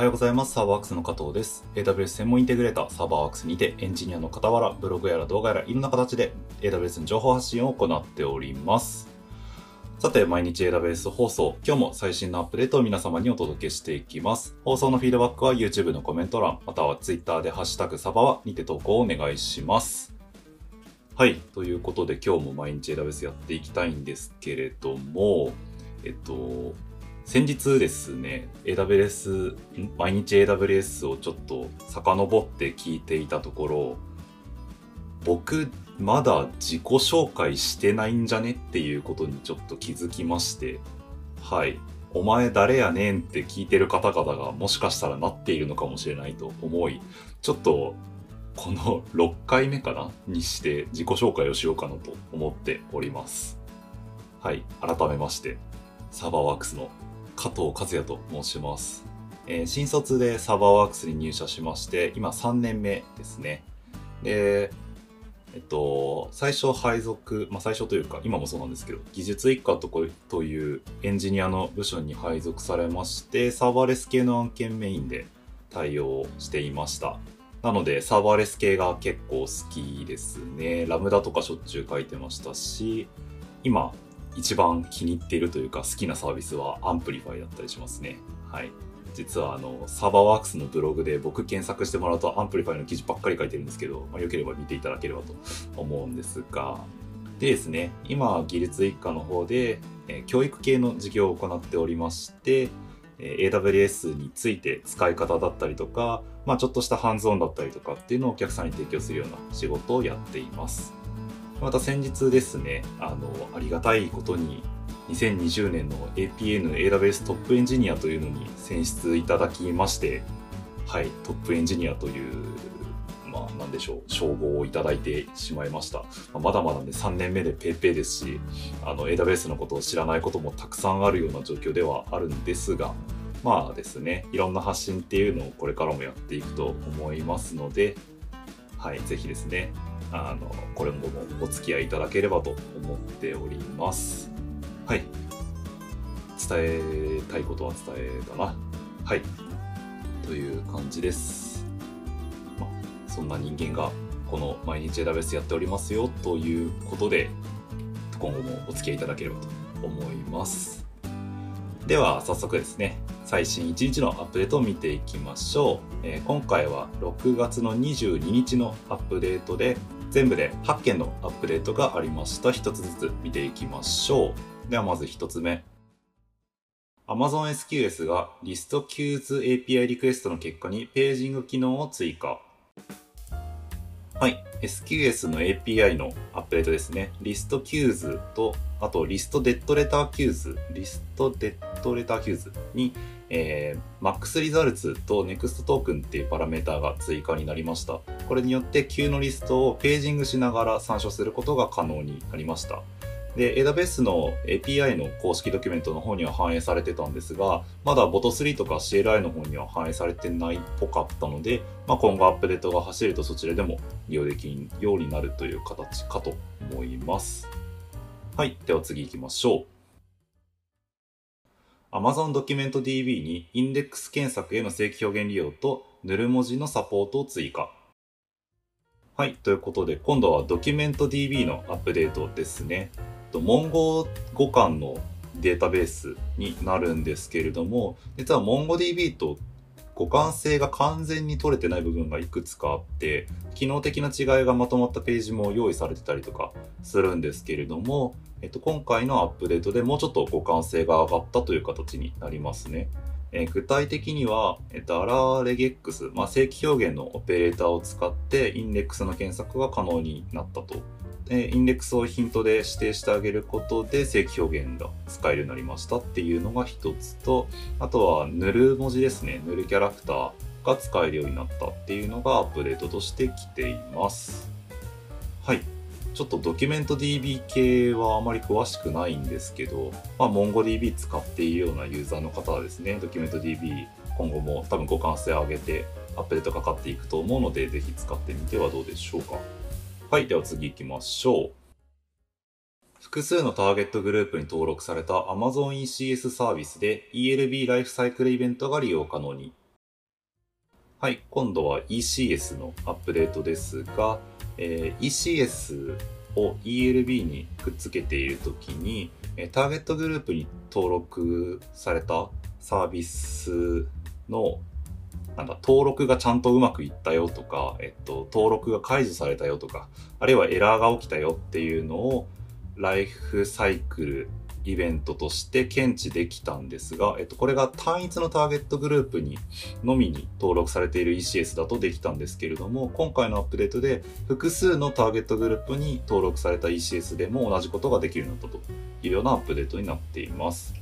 はようございます。サーバーワークスの加藤です。AWS 専門インテグレーターサーバーワークスにてエンジニアの傍ら、ブログやら動画やらいろんな形で AWS の情報発信を行っております。さて、毎日 AWS 放送、今日も最新のアップデートを皆様にお届けしていきます。放送のフィードバックは YouTube のコメント欄、または Twitter でハッシュタグサバワにて投稿をお願いします。はい。ということで今日も毎日 AWS やっていきたいんですけれども、えっと、先日ですね、AWS、毎日 AWS をちょっと遡って聞いていたところ、僕、まだ自己紹介してないんじゃねっていうことにちょっと気づきまして、はい。お前誰やねんって聞いてる方々がもしかしたらなっているのかもしれないと思い、ちょっとこの6回目かなにして自己紹介をしようかなと思っております。はい。改めまして、サーバーワークスの加藤和也と申します。えー新卒でサーバーワークスに入社しまして、今3年目ですね。で、えっと、最初配属、まあ最初というか、今もそうなんですけど、技術一課とというエンジニアの部署に配属されまして、サーバーレス系の案件メインで対応していました。なので、サーバーレス系が結構好きですね。ラムダとかしょっちゅう書いてましたし、今、一番気に入っているというか好きなサービスは Amplify だったりしますね。はい。実はあの、サーバーワークスのブログで僕検索してもらうと Amplify の記事ばっかり書いてるんですけど、まあ、よければ見ていただければと思うんですが、でですね、今、技術一課の方で、え教育系の授業を行っておりまして、え AWS について使い方だったりとか、まあちょっとしたハンズオンだったりとかっていうのをお客さんに提供するような仕事をやっています。また先日ですね、あの、ありがたいことに、2020年の APN AWS トップエンジニアというのに選出いただきまして、はい、トップエンジニアという、まあ、なんでしょう、称号をいただいてしまいました。まだまだね、3年目でペーペーですし、あの、AWS のことを知らないこともたくさんあるような状況ではあるんですが、まあですね、いろんな発信っていうのをこれからもやっていくと思いますので、はい、ぜひですね、あの、これもお付き合いいただければと思っております。はい。伝えたいことは伝えたな。はい。という感じです。ま、そんな人間がこの毎日 AWS やっておりますよということで、今後もお付き合いいただければと思います。では、早速ですね、最新1日のアップデートを見ていきましょう。えー今回は6月の22日のアップデートで、全部で8件のアップデートがありました。1つずつ見ていきましょう。ではまず1つ目。Amazon SQS がリスト Queues API リクエストの結果にページング機能を追加。はい。SQS の API のアップデートですね。リスト Queues と、あとリストデッドレター Queues、リストデッドレター Queues に、えー、Max Results と Next トークンっていうパラメーターが追加になりました。これによって Q のリストをページングしながら参照することが可能になりました。で、AWS の API の公式ドキュメントの方には反映されてたんですが、まだ Bot3 とか CLI の方には反映されてないっぽかったので、まあ、今後アップデートが走るとそちらでも利用できるようになるという形かと思います。はい。では次行きましょう。Amazon ドキュメント DB にインデックス検索への正規表現利用とヌル文字のサポートを追加。はい。ということで、今度はドキュメント DB のアップデートですね。とモンゴ互換のデータベースになるんですけれども、実は MongoDB と互換性が完全に取れてない部分がいくつかあって、機能的な違いがまとまったページも用意されてたりとかするんですけれども、えっと、今回のアップデートでもうちょっと互換性が上がったという形になりますね。え具体的には、えっと、アラーレゲックス、まあ、正規表現のオペレーターを使ってインデックスの検索が可能になったと。でインデックスをヒントで指定してあげることで正規表現が使えるようになりましたっていうのが一つと、あとは塗る文字ですね。塗るキャラクターが使えるようになったっていうのがアップデートとしてきています。はい。ちょっとドキュメント DB 系はあまり詳しくないんですけど、まあ、MongoDB 使っているようなユーザーの方はですね、ドキュメント DB 今後も多分互換性を上げてアップデートかかっていくと思うので、ぜひ使ってみてはどうでしょうか。はい、では次行きましょう。複数のターゲットグループに登録された Amazon ECS サービスで ELB ライフサイクルイベントが利用可能に。はい、今度は ECS のアップデートですが、えー ECS を ELB にくっつけているときに、ターゲットグループに登録されたサービスのなんだ登録がちゃんとうまくいったよとか、えっと、登録が解除されたよとか、あるいはエラーが起きたよっていうのをライフサイクルイベントとして検知できたんですが、えっと、これが単一のターゲットグループにのみに登録されている ECS だとできたんですけれども、今回のアップデートで複数のターゲットグループに登録された ECS でも同じことができるようになったというようなアップデートになっています。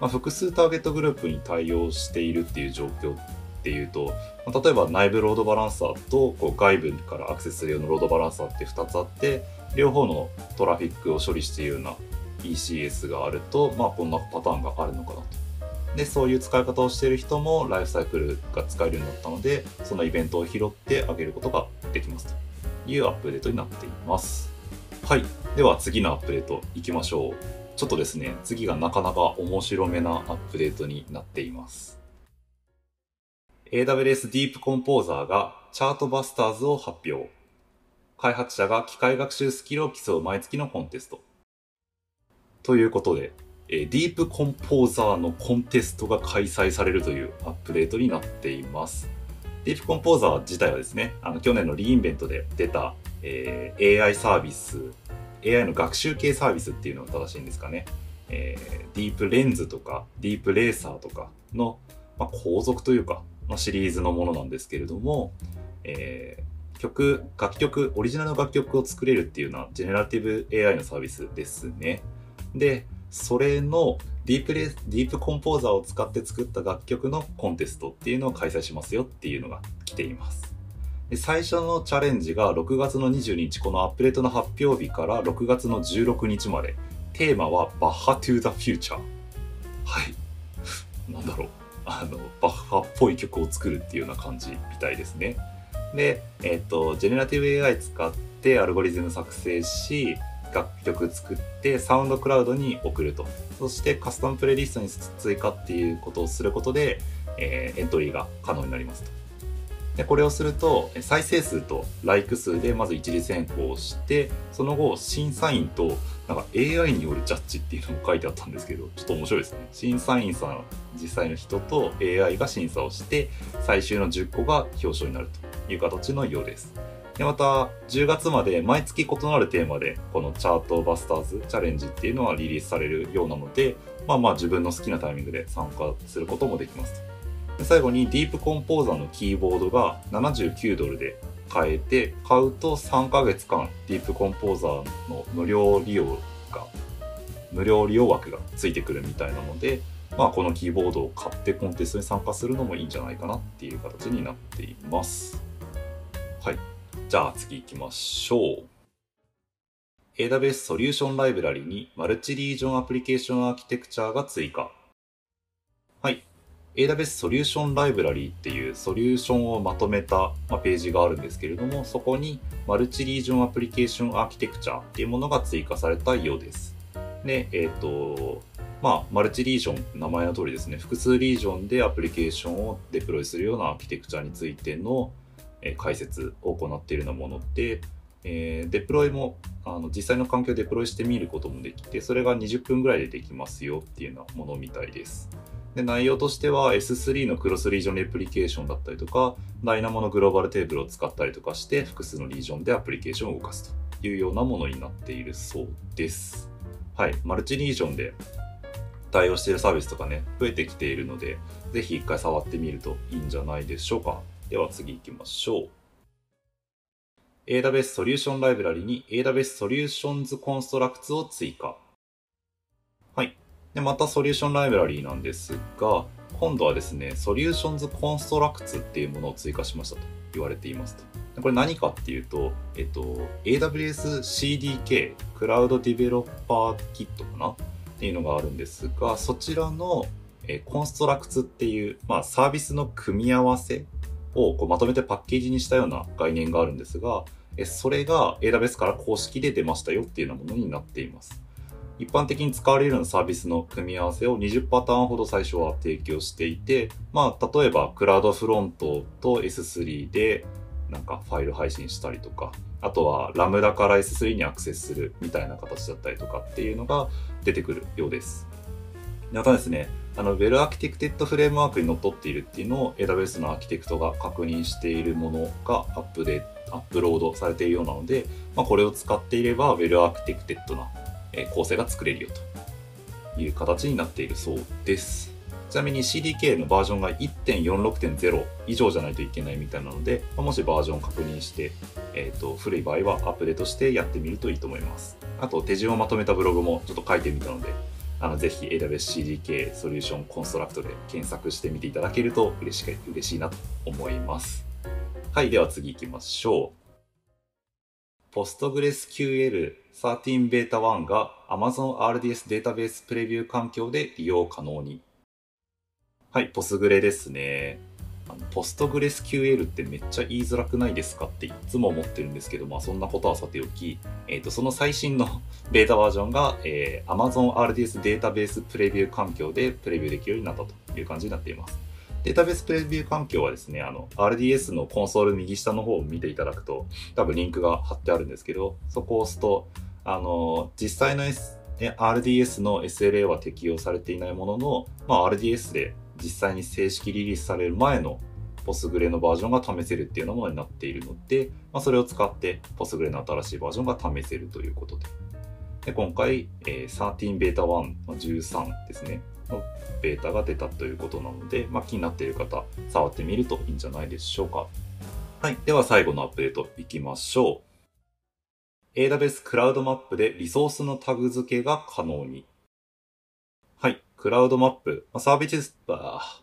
まあ、複数ターゲットグループに対応しているっていう状況っていうと、ま例えば内部ロードバランサーとこう外部からアクセスするようなロードバランサーって2つあって、両方のトラフィックを処理しているような ECS があると、まあ、こんなパターンがあるのかなと。で、そういう使い方をしている人もライフサイクルが使えるようになったので、そのイベントを拾ってあげることができますというアップデートになっています。はい。では次のアップデートいきましょう。ちょっとですね、次がなかなか面白めなアップデートになっています。AWS Deep Composer がチャートバスターズを発表。開発者が機械学習スキルを競う毎月のコンテスト。ということで、え、ディープコンポーザーのコンテストが開催されるというアップデートになっています。ディープコンポーザー自体はですね、あの去年のリインベントで出た、えー AI サービス、AI の学習系サービスっていうのが正しいんですかね。えーディープレンズとか、ディープレーサーとかの、まあ、後続というか、のシリーズのものなんですけれども、えー曲、楽曲、オリジナルの楽曲を作れるっていうのは、ジェネラティブ AI のサービスですね。で、それのディープレディープコンポーザーを使って作った楽曲のコンテストっていうのを開催しますよっていうのが来ています。で最初のチャレンジが6月の22日、このアップデートの発表日から6月の16日まで。テーマはバッハ to the future。はい。なんだろう。あの、バッハっぽい曲を作るっていうような感じみたいですね。で、えっ、と、ジェネラティブ AI 使ってアルゴリズム作成し、楽曲作ってサウンドクラウドに送ると。そしてカスタムプレイリストに追加っていうことをすることで、えーエントリーが可能になりますと。で、これをすると、再生数とライク数でまず一次選考して、その後、審査員と、なんか AI によるジャッジっていうのも書いてあったんですけど、ちょっと面白いですね。審査員さん、実際の人と AI が審査をして、最終の10個が表彰になるという形のようです。で、また、10月まで毎月異なるテーマで、このチャートバスターズチャレンジっていうのはリリースされるようなので、まあまあ自分の好きなタイミングで参加することもできますと。で最後にディープコンポーザーのキーボードが79ドルで買えて、買うと3ヶ月間ディープコンポーザーの無料利用が、無料利用枠がついてくるみたいなので、まあこのキーボードを買ってコンテストに参加するのもいいんじゃないかなっていう形になっています。はい。じゃあ次行きましょう。AWS ソリューションライブラリにマルチリージョンアプリケーションアーキテクチャが追加。はい。AWS ソリューションライブラリーっていうソリューションをまとめた、ま、ページがあるんですけれども、そこにマルチリージョンアプリケーションアーキテクチャっていうものが追加されたようです。で、えっ、と、まあ、マルチリージョン、名前の通りですね、複数リージョンでアプリケーションをデプロイするようなアーキテクチャについての、解説を行っているようなもので、えーデプロイもあの実際の環境でデプロイしてみることもできて、それが20分ぐらいでできますよっていうようなものみたいです。で内容としては S3 のクロスリージョンレプリケーションだったりとか、ダイナモのグローバルテーブルを使ったりとかして、複数のリージョンでアプリケーションを動かすというようなものになっているそうです。はい、マルチリージョンで対応しているサービスとかね、増えてきているので、ぜひ一回触ってみるといいんじゃないでしょうか。では次行きましょう。AWS ソリューションライブラリに AWS Solutions Constructs を追加。はい。で、またソリューションライブラリーなんですが、今度はですね、 Solutions Constructs っていうものを追加しましたと言われていますと。これ何かっていうと、えっと、AWS CDK、 Cloud Developer Kit かなっていうのがあるんですが、そちらの、えコンストラクツっていう、まあ、サービスの組み合わせをこうまとめてパッケージにしたような概念があるんですが、それが AWS から公式で出ましたよっていうようなものになっています。一般的に使われるようなサービスの組み合わせを20パターンほど最初は提供していて、まあ、例えばクラウドフロントと S3 でなんかファイル配信したりとか、あとはラムダから S3 にアクセスするみたいな形だったりとかっていうのが出てくるようです。またですね、あの、Well Architected フレームワークにのっとっているっていうのを AWS のアーキテクトが確認しているものがアップで、アップロードされているようなので、まあ、これを使っていれば Well Architected な構成が作れるよという形になっているそうです。ちなみに CDK のバージョンが1.46.0以上じゃないといけないみたいなので、もしバージョンを確認して、えーと、古い場合はアップデートしてやってみるといいと思います。あと手順をまとめたブログもちょっと書いてみたので、あのぜひ AWS CDK ソリューションコンストラクトで検索してみていただけると嬉し嬉しいなと思います。はい、では次行きましょう。PostgreSQL 13 Beta 1が Amazon RDS データベースプレビュー環境で利用可能に。はい、ポスグレですね。ポストグレス QL ってめっちゃ言いづらくないですかっていつも思ってるんですけど、まあそんなことはさておき、え、ー、と、その最新の ベータバージョンが、えー、Amazon RDS データベースプレビュー環境でプレビューできるようになったという感じになっています。データベースプレビュー環境はですね、あの、RDS のコンソール右下の方を見ていただくと、多分リンクが貼ってあるんですけど、そこを押すと、あの、実際の、S、RDS の SLA は適用されていないものの、まあ、RDS で実際に正式リリースされる前のポスグレのバージョンが試せるっていうようなものになっているので、まあ、それを使ってポスグレの新しいバージョンが試せるということで。で今回、えー、13ベータ1の13ですね、のベータが出たということなので、まあ、気になっている方、触ってみるといいんじゃないでしょうか。はい。では最後のアップデートいきましょう。AWS クラウドマップでリソースのタグ付けが可能に。はい。クラウドマップ、ま、サービス、あ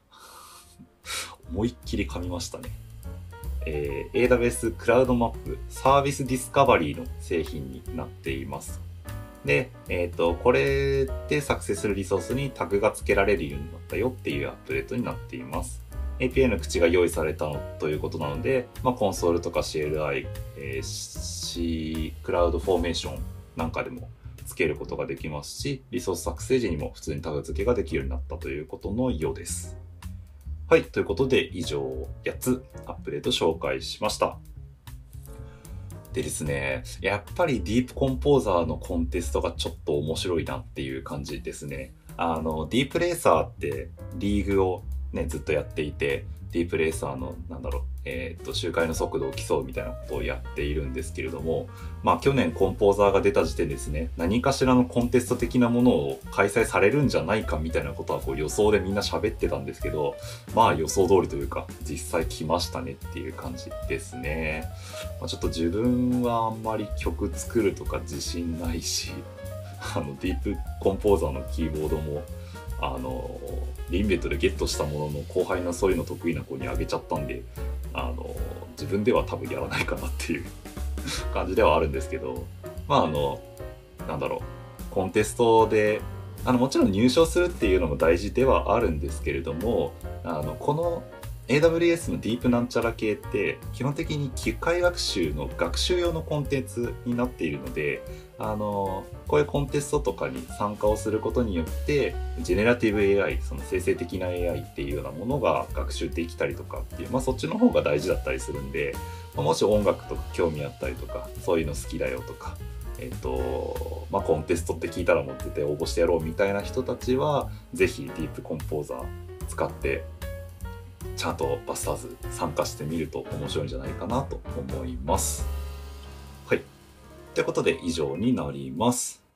思いっきり噛みましたね。えー、AWS Cloud Map service discovery の製品になっています。で、えっ、ー、と、これで作成するリソースにタグが付けられるようになったよっていうアップデートになっています。API の口が用意されたのということなので、まあ、コンソールとか CLI、えー、C クラウドフォーメーションなんかでもつけることができますし、リソース作成時にも普通にタグ付けができるようになったということのようです。はい、ということで以上8つアップデート紹介しました。でですね、やっぱりディープコンポーザーのコンテストがちょっと面白いなっていう感じですね。あの、ディープレーサーってリーグをね、ずっとやっていて、ディープレーサーの、なんだろう、えっ、と、周回の速度を競うみたいなことをやっているんですけれども、まあ去年コンポーザーが出た時点ですね、何かしらのコンテスト的なものを開催されるんじゃないかみたいなことはこう予想でみんな喋ってたんですけど、まあ予想通りというか、実際来ましたねっていう感じですね。まあ、ちょっと自分はあんまり曲作るとか自信ないし、あの、ディープコンポーザーのキーボードもあのリンベットでゲットしたものの後輩のそういうの得意な子にあげちゃったんであの自分では多分やらないかなっていう 感じではあるんですけどまああのなんだろうコンテストであのもちろん入賞するっていうのも大事ではあるんですけれどもあのこの AWS のディープなんちゃら系って基本的に機械学習の学習用のコンテンツになっているのであのこういうコンテストとかに参加をすることによってジェネラティブ AI その生成的な AI っていうようなものが学習できたりとかっていう、まあ、そっちの方が大事だったりするんで、もし音楽とか興味あったりとかそういうの好きだよとかえっ、とまあ、コンテストって聞いたらもう絶対応募してやろうみたいな人たちは是非ディープコンポーザー使ってちゃんとバスターズ参加してみると面白いんじゃないかなと思います。はい。ということで以上になります。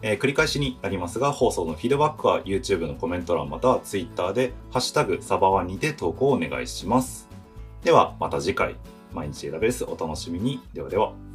えー、繰り返しになりますが、放送のフィードバックは YouTube のコメント欄または Twitter で、ハッシュタグサバワにて投稿をお願いします。では、また次回、毎日選べースお楽しみに。ではでは。